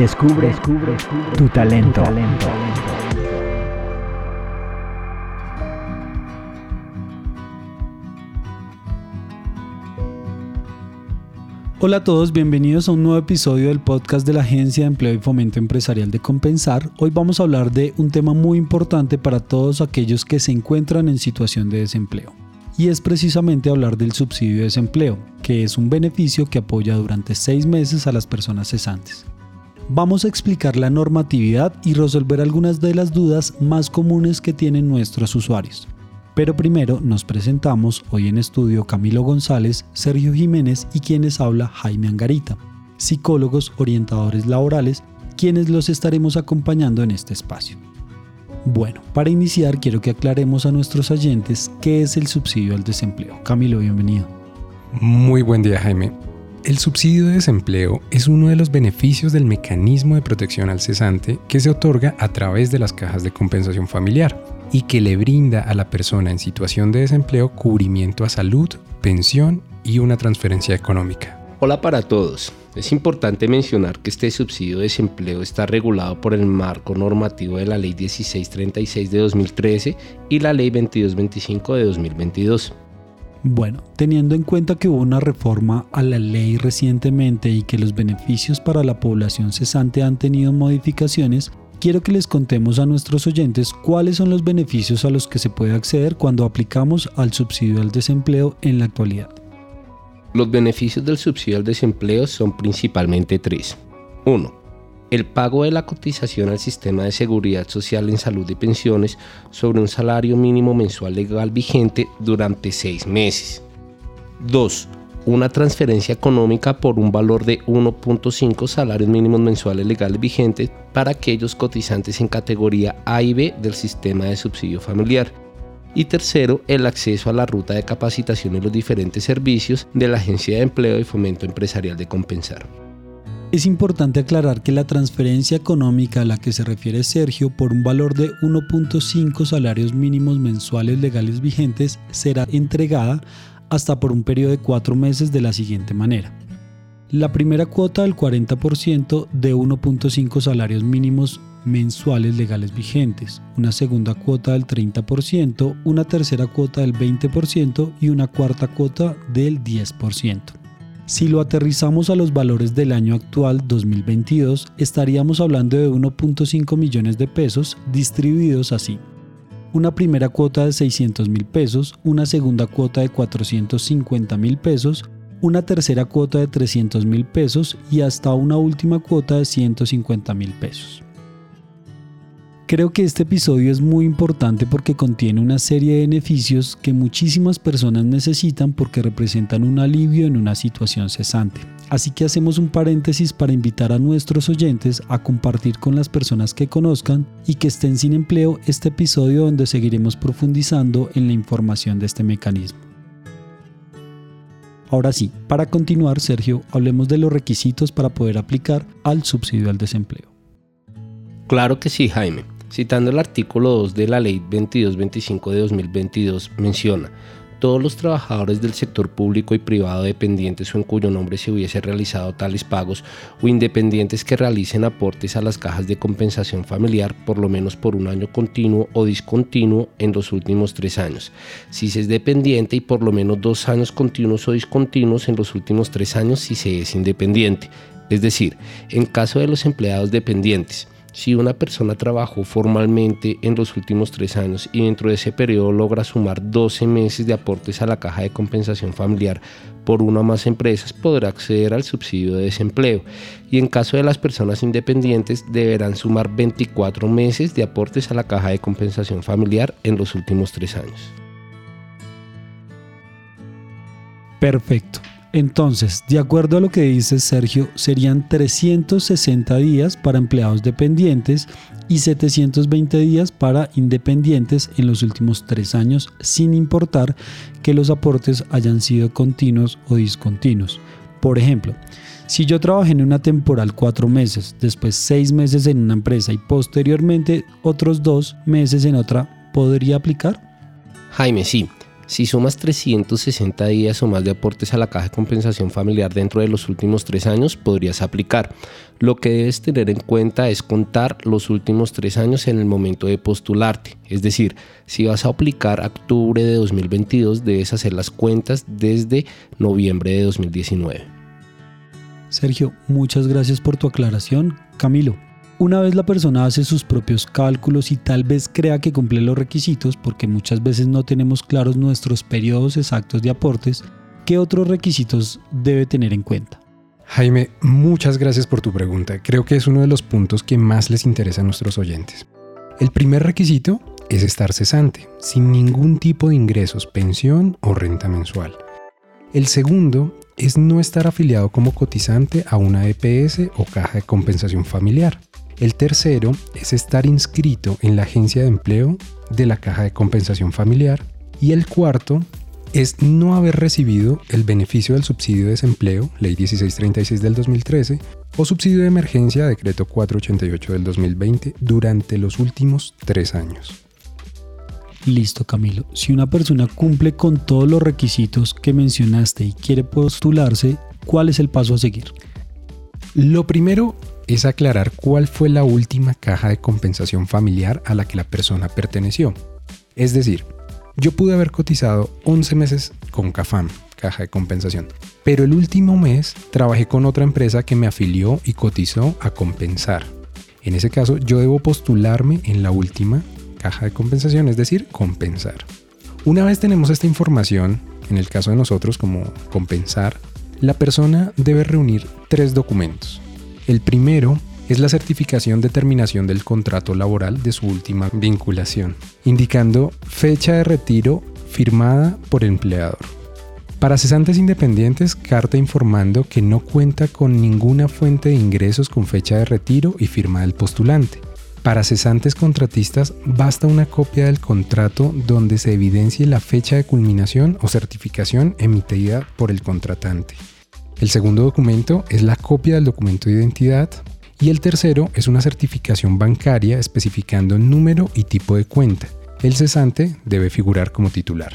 Descubre, descubre, tu talento. Hola a todos, bienvenidos a un nuevo episodio del podcast de la Agencia de Empleo y Fomento Empresarial de Compensar. Hoy vamos a hablar de un tema muy importante para todos aquellos que se encuentran en situación de desempleo. Y es precisamente hablar del subsidio de desempleo, que es un beneficio que apoya durante seis meses a las personas cesantes. Vamos a explicar la normatividad y resolver algunas de las dudas más comunes que tienen nuestros usuarios. Pero primero nos presentamos hoy en estudio Camilo González, Sergio Jiménez y quienes habla Jaime Angarita, psicólogos orientadores laborales, quienes los estaremos acompañando en este espacio. Bueno, para iniciar quiero que aclaremos a nuestros oyentes qué es el subsidio al desempleo. Camilo, bienvenido. Muy buen día Jaime. El subsidio de desempleo es uno de los beneficios del mecanismo de protección al cesante que se otorga a través de las cajas de compensación familiar y que le brinda a la persona en situación de desempleo cubrimiento a salud, pensión y una transferencia económica. Hola para todos. Es importante mencionar que este subsidio de desempleo está regulado por el marco normativo de la Ley 1636 de 2013 y la Ley 2225 de 2022. Bueno, teniendo en cuenta que hubo una reforma a la ley recientemente y que los beneficios para la población cesante han tenido modificaciones, quiero que les contemos a nuestros oyentes cuáles son los beneficios a los que se puede acceder cuando aplicamos al subsidio al desempleo en la actualidad. Los beneficios del subsidio al desempleo son principalmente tres. 1 el pago de la cotización al sistema de seguridad social en salud y pensiones sobre un salario mínimo mensual legal vigente durante seis meses. 2. Una transferencia económica por un valor de 1.5 salarios mínimos mensuales legales vigentes para aquellos cotizantes en categoría A y B del sistema de subsidio familiar. Y tercero, el acceso a la ruta de capacitación en los diferentes servicios de la Agencia de Empleo y Fomento Empresarial de Compensar. Es importante aclarar que la transferencia económica a la que se refiere Sergio por un valor de 1.5 salarios mínimos mensuales legales vigentes será entregada hasta por un periodo de cuatro meses de la siguiente manera. La primera cuota del 40% de 1.5 salarios mínimos mensuales legales vigentes, una segunda cuota del 30%, una tercera cuota del 20% y una cuarta cuota del 10%. Si lo aterrizamos a los valores del año actual 2022, estaríamos hablando de 1.5 millones de pesos distribuidos así. Una primera cuota de 600 mil pesos, una segunda cuota de 450 mil pesos, una tercera cuota de 300 mil pesos y hasta una última cuota de 150 mil pesos. Creo que este episodio es muy importante porque contiene una serie de beneficios que muchísimas personas necesitan porque representan un alivio en una situación cesante. Así que hacemos un paréntesis para invitar a nuestros oyentes a compartir con las personas que conozcan y que estén sin empleo este episodio donde seguiremos profundizando en la información de este mecanismo. Ahora sí, para continuar, Sergio, hablemos de los requisitos para poder aplicar al subsidio al desempleo. Claro que sí, Jaime. Citando el artículo 2 de la Ley 2225 de 2022, menciona, todos los trabajadores del sector público y privado dependientes o en cuyo nombre se hubiese realizado tales pagos o independientes que realicen aportes a las cajas de compensación familiar por lo menos por un año continuo o discontinuo en los últimos tres años. Si se es dependiente y por lo menos dos años continuos o discontinuos en los últimos tres años si se es independiente. Es decir, en caso de los empleados dependientes, si una persona trabajó formalmente en los últimos tres años y dentro de ese periodo logra sumar 12 meses de aportes a la caja de compensación familiar por una o más empresas, podrá acceder al subsidio de desempleo. Y en caso de las personas independientes, deberán sumar 24 meses de aportes a la caja de compensación familiar en los últimos tres años. Perfecto. Entonces, de acuerdo a lo que dice Sergio, serían 360 días para empleados dependientes y 720 días para independientes en los últimos tres años, sin importar que los aportes hayan sido continuos o discontinuos. Por ejemplo, si yo trabajé en una temporal cuatro meses, después seis meses en una empresa y posteriormente otros dos meses en otra, ¿podría aplicar? Jaime, sí. Si sumas 360 días o más de aportes a la caja de compensación familiar dentro de los últimos tres años, podrías aplicar. Lo que debes tener en cuenta es contar los últimos tres años en el momento de postularte. Es decir, si vas a aplicar octubre de 2022, debes hacer las cuentas desde noviembre de 2019. Sergio, muchas gracias por tu aclaración. Camilo, una vez la persona hace sus propios cálculos y tal vez crea que cumple los requisitos, porque muchas veces no tenemos claros nuestros periodos exactos de aportes, ¿qué otros requisitos debe tener en cuenta? Jaime, muchas gracias por tu pregunta. Creo que es uno de los puntos que más les interesa a nuestros oyentes. El primer requisito es estar cesante, sin ningún tipo de ingresos, pensión o renta mensual. El segundo es no estar afiliado como cotizante a una EPS o caja de compensación familiar. El tercero es estar inscrito en la agencia de empleo de la caja de compensación familiar. Y el cuarto es no haber recibido el beneficio del subsidio de desempleo, Ley 1636 del 2013, o subsidio de emergencia, Decreto 488 del 2020, durante los últimos tres años. Listo, Camilo. Si una persona cumple con todos los requisitos que mencionaste y quiere postularse, ¿cuál es el paso a seguir? Lo primero es aclarar cuál fue la última caja de compensación familiar a la que la persona perteneció. Es decir, yo pude haber cotizado 11 meses con CAFAM, caja de compensación, pero el último mes trabajé con otra empresa que me afilió y cotizó a compensar. En ese caso, yo debo postularme en la última caja de compensación, es decir, compensar. Una vez tenemos esta información, en el caso de nosotros como compensar, la persona debe reunir tres documentos. El primero es la certificación de terminación del contrato laboral de su última vinculación, indicando fecha de retiro firmada por empleador. Para cesantes independientes, carta informando que no cuenta con ninguna fuente de ingresos con fecha de retiro y firma del postulante. Para cesantes contratistas, basta una copia del contrato donde se evidencie la fecha de culminación o certificación emitida por el contratante. El segundo documento es la copia del documento de identidad y el tercero es una certificación bancaria especificando número y tipo de cuenta. El cesante debe figurar como titular.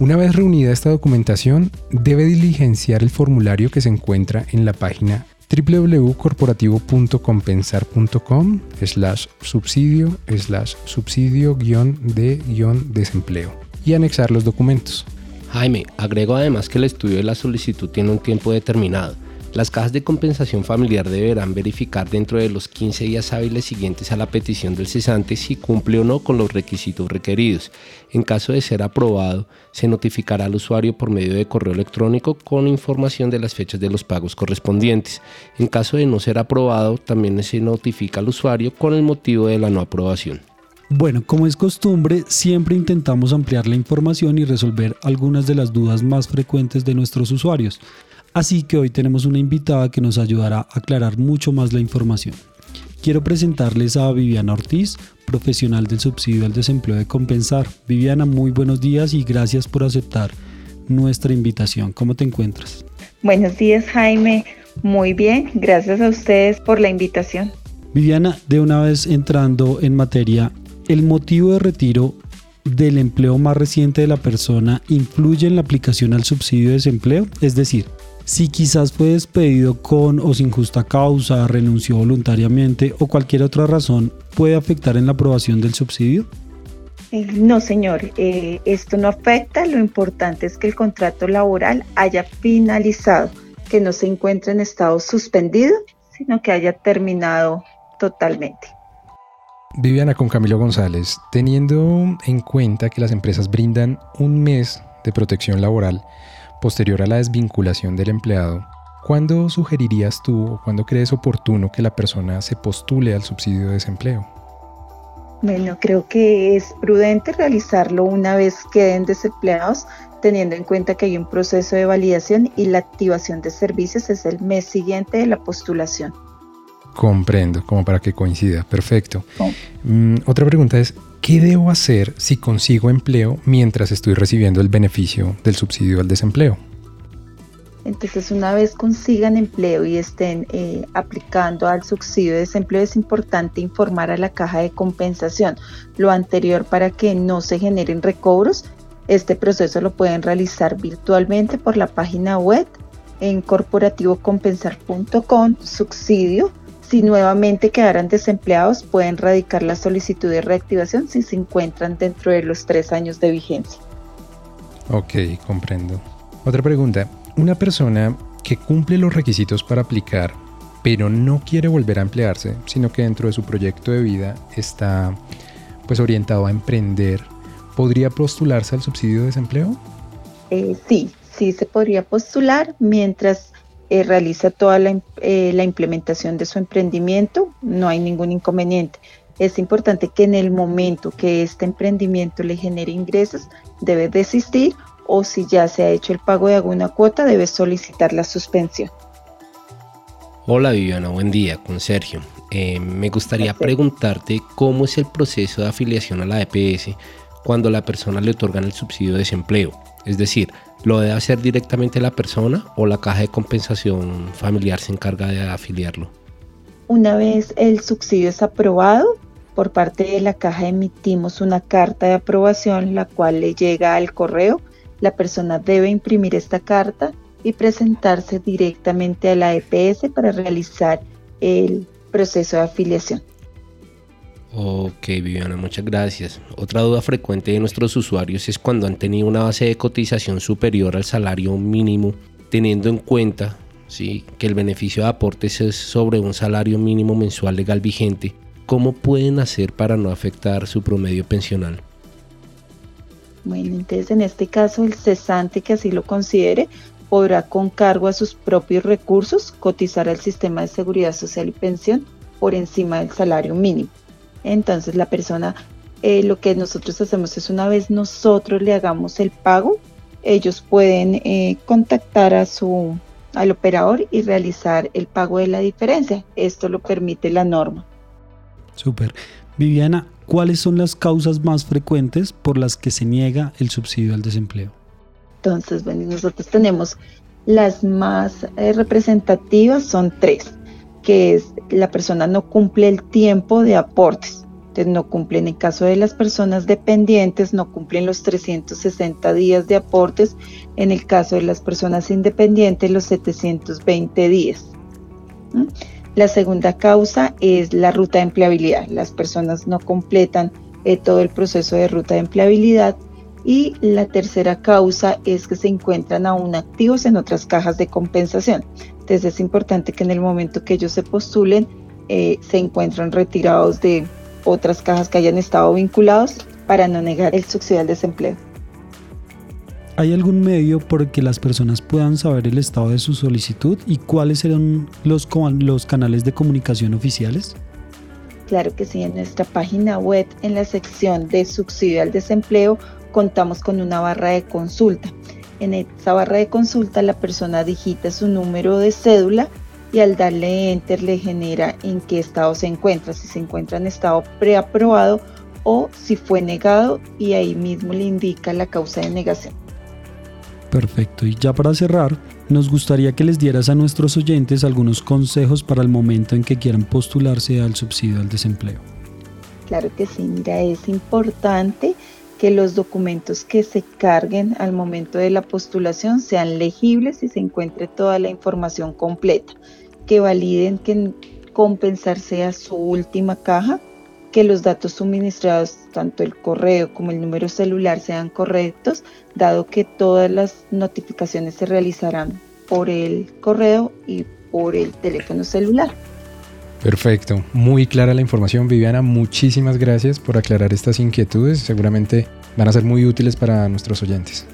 Una vez reunida esta documentación, debe diligenciar el formulario que se encuentra en la página www.corporativo.compensar.com slash subsidio slash subsidio de desempleo y anexar los documentos. Jaime, agrego además que el estudio de la solicitud tiene un tiempo determinado. Las cajas de compensación familiar deberán verificar dentro de los 15 días hábiles siguientes a la petición del cesante si cumple o no con los requisitos requeridos. En caso de ser aprobado, se notificará al usuario por medio de correo electrónico con información de las fechas de los pagos correspondientes. En caso de no ser aprobado, también se notifica al usuario con el motivo de la no aprobación. Bueno, como es costumbre, siempre intentamos ampliar la información y resolver algunas de las dudas más frecuentes de nuestros usuarios. Así que hoy tenemos una invitada que nos ayudará a aclarar mucho más la información. Quiero presentarles a Viviana Ortiz, profesional del subsidio al desempleo de Compensar. Viviana, muy buenos días y gracias por aceptar nuestra invitación. ¿Cómo te encuentras? Buenos días, Jaime. Muy bien, gracias a ustedes por la invitación. Viviana, de una vez entrando en materia, el motivo de retiro del empleo más reciente de la persona influye en la aplicación al subsidio de desempleo? Es decir, si quizás fue despedido con o sin justa causa, renunció voluntariamente o cualquier otra razón, ¿puede afectar en la aprobación del subsidio? Eh, no, señor, eh, esto no afecta. Lo importante es que el contrato laboral haya finalizado, que no se encuentre en estado suspendido, sino que haya terminado totalmente. Viviana con Camilo González, teniendo en cuenta que las empresas brindan un mes de protección laboral posterior a la desvinculación del empleado, ¿cuándo sugerirías tú o cuándo crees oportuno que la persona se postule al subsidio de desempleo? Bueno, creo que es prudente realizarlo una vez queden desempleados, teniendo en cuenta que hay un proceso de validación y la activación de servicios es el mes siguiente de la postulación. Comprendo, como para que coincida. Perfecto. Mm, otra pregunta es, ¿qué debo hacer si consigo empleo mientras estoy recibiendo el beneficio del subsidio al desempleo? Entonces, una vez consigan empleo y estén eh, aplicando al subsidio de desempleo, es importante informar a la caja de compensación lo anterior para que no se generen recobros Este proceso lo pueden realizar virtualmente por la página web en corporativocompensar.com, subsidio. Si nuevamente quedaran desempleados, pueden radicar la solicitud de reactivación si se encuentran dentro de los tres años de vigencia. Ok, comprendo. Otra pregunta. Una persona que cumple los requisitos para aplicar, pero no quiere volver a emplearse, sino que dentro de su proyecto de vida está pues orientado a emprender, ¿podría postularse al subsidio de desempleo? Eh, sí, sí se podría postular mientras eh, realiza toda la, eh, la, implementación de su emprendimiento, no hay ningún inconveniente. Es importante que en el momento que este emprendimiento le genere ingresos, debe desistir o si ya se ha hecho el pago de alguna cuota, debe solicitar la suspensión. Hola Viviana, buen día, con Sergio. Eh, me gustaría preguntarte cómo es el proceso de afiliación a la EPS cuando la persona le otorgan el subsidio de desempleo. Es decir, ¿lo debe hacer directamente la persona o la caja de compensación familiar se encarga de afiliarlo? Una vez el subsidio es aprobado, por parte de la caja emitimos una carta de aprobación, la cual le llega al correo. La persona debe imprimir esta carta y presentarse directamente a la EPS para realizar el proceso de afiliación. Ok, Viviana, muchas gracias. Otra duda frecuente de nuestros usuarios es cuando han tenido una base de cotización superior al salario mínimo, teniendo en cuenta ¿sí? que el beneficio de aportes es sobre un salario mínimo mensual legal vigente. ¿Cómo pueden hacer para no afectar su promedio pensional? Bueno, entonces en este caso el cesante que así lo considere podrá con cargo a sus propios recursos cotizar al sistema de seguridad social y pensión por encima del salario mínimo. Entonces la persona, eh, lo que nosotros hacemos es una vez nosotros le hagamos el pago, ellos pueden eh, contactar a su, al operador y realizar el pago de la diferencia. Esto lo permite la norma. Súper. Viviana, ¿cuáles son las causas más frecuentes por las que se niega el subsidio al desempleo? Entonces, bueno, nosotros tenemos las más eh, representativas, son tres, que es la persona no cumple el tiempo de aportes. Entonces, no cumple en caso de las personas dependientes, no cumplen los 360 días de aportes. En el caso de las personas independientes, los 720 días. La segunda causa es la ruta de empleabilidad. Las personas no completan eh, todo el proceso de ruta de empleabilidad y la tercera causa es que se encuentran aún activos en otras cajas de compensación. Entonces es importante que en el momento que ellos se postulen eh, se encuentran retirados de otras cajas que hayan estado vinculados para no negar el subsidio al desempleo. ¿Hay algún medio por el que las personas puedan saber el estado de su solicitud y cuáles serán los, los canales de comunicación oficiales? Claro que sí, en nuestra página web, en la sección de subsidio al desempleo, contamos con una barra de consulta. En esa barra de consulta la persona digita su número de cédula y al darle enter le genera en qué estado se encuentra, si se encuentra en estado preaprobado o si fue negado y ahí mismo le indica la causa de negación. Perfecto, y ya para cerrar, nos gustaría que les dieras a nuestros oyentes algunos consejos para el momento en que quieran postularse al subsidio al desempleo. Claro que sí, mira, es importante que los documentos que se carguen al momento de la postulación sean legibles y se encuentre toda la información completa, que validen que compensar sea su última caja, que los datos suministrados, tanto el correo como el número celular, sean correctos, dado que todas las notificaciones se realizarán por el correo y por el teléfono celular. Perfecto, muy clara la información Viviana, muchísimas gracias por aclarar estas inquietudes, seguramente van a ser muy útiles para nuestros oyentes.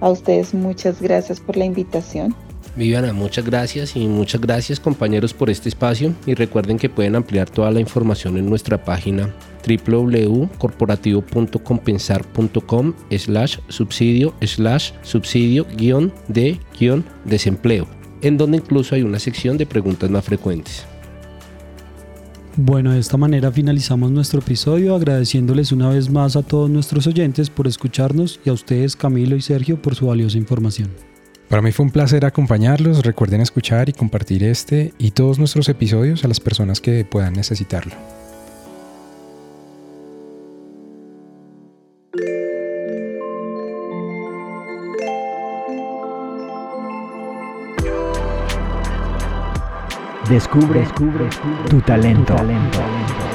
A ustedes muchas gracias por la invitación. Viviana, muchas gracias y muchas gracias compañeros por este espacio y recuerden que pueden ampliar toda la información en nuestra página www.corporativo.compensar.com slash subsidio slash subsidio guion de guion desempleo, en donde incluso hay una sección de preguntas más frecuentes. Bueno, de esta manera finalizamos nuestro episodio agradeciéndoles una vez más a todos nuestros oyentes por escucharnos y a ustedes Camilo y Sergio por su valiosa información. Para mí fue un placer acompañarlos, recuerden escuchar y compartir este y todos nuestros episodios a las personas que puedan necesitarlo. Descubre, descubre tu talento. talento.